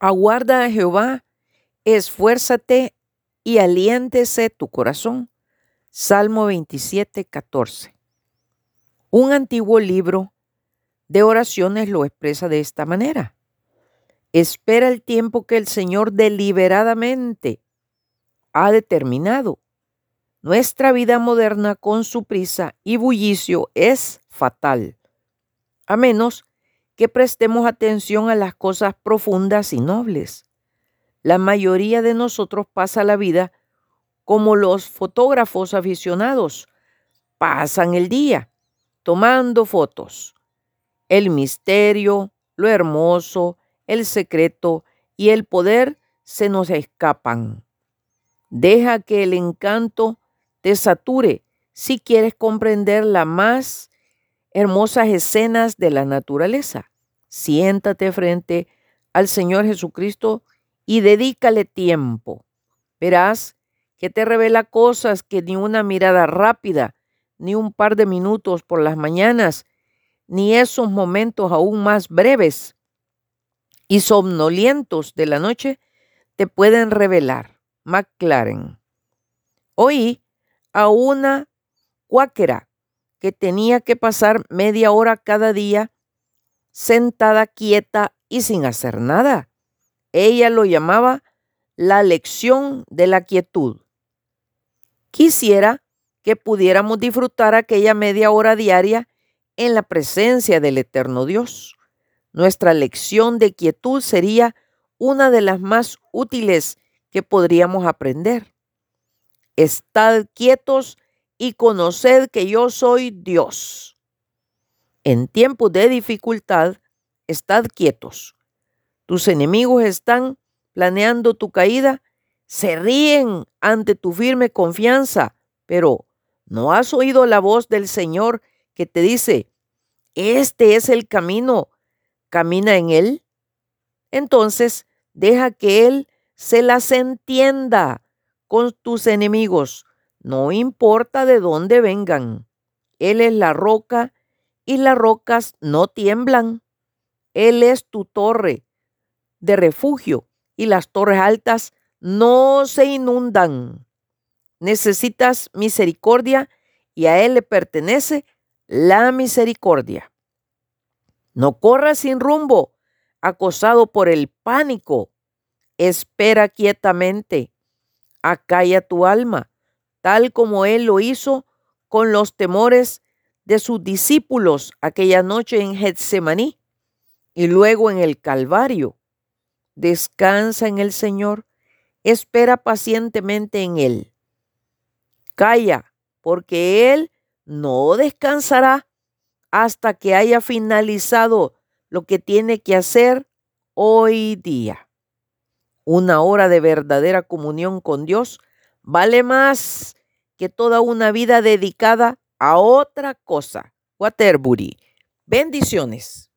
Aguarda a Jehová, esfuérzate y aliéntese tu corazón. Salmo 27, 14. Un antiguo libro de oraciones lo expresa de esta manera. Espera el tiempo que el Señor deliberadamente ha determinado. Nuestra vida moderna con su prisa y bullicio es fatal, a menos que prestemos atención a las cosas profundas y nobles. La mayoría de nosotros pasa la vida como los fotógrafos aficionados. Pasan el día tomando fotos. El misterio, lo hermoso, el secreto y el poder se nos escapan. Deja que el encanto te sature si quieres comprender las más hermosas escenas de la naturaleza. Siéntate frente al Señor Jesucristo y dedícale tiempo. Verás que te revela cosas que ni una mirada rápida, ni un par de minutos por las mañanas, ni esos momentos aún más breves y somnolientos de la noche te pueden revelar. McLaren. Oí a una cuáquera que tenía que pasar media hora cada día sentada quieta y sin hacer nada. Ella lo llamaba la lección de la quietud. Quisiera que pudiéramos disfrutar aquella media hora diaria en la presencia del eterno Dios. Nuestra lección de quietud sería una de las más útiles que podríamos aprender. Estad quietos y conoced que yo soy Dios. En tiempos de dificultad, estad quietos. Tus enemigos están planeando tu caída, se ríen ante tu firme confianza, pero ¿no has oído la voz del Señor que te dice, este es el camino, camina en él? Entonces, deja que Él se las entienda con tus enemigos, no importa de dónde vengan. Él es la roca y las rocas no tiemblan. Él es tu torre de refugio y las torres altas no se inundan. Necesitas misericordia y a Él le pertenece la misericordia. No corras sin rumbo, acosado por el pánico. Espera quietamente. Acalla tu alma, tal como Él lo hizo con los temores de sus discípulos aquella noche en Getsemaní y luego en el Calvario. Descansa en el Señor, espera pacientemente en Él. Calla, porque Él no descansará hasta que haya finalizado lo que tiene que hacer hoy día. Una hora de verdadera comunión con Dios vale más que toda una vida dedicada a otra cosa. Waterbury. Bendiciones.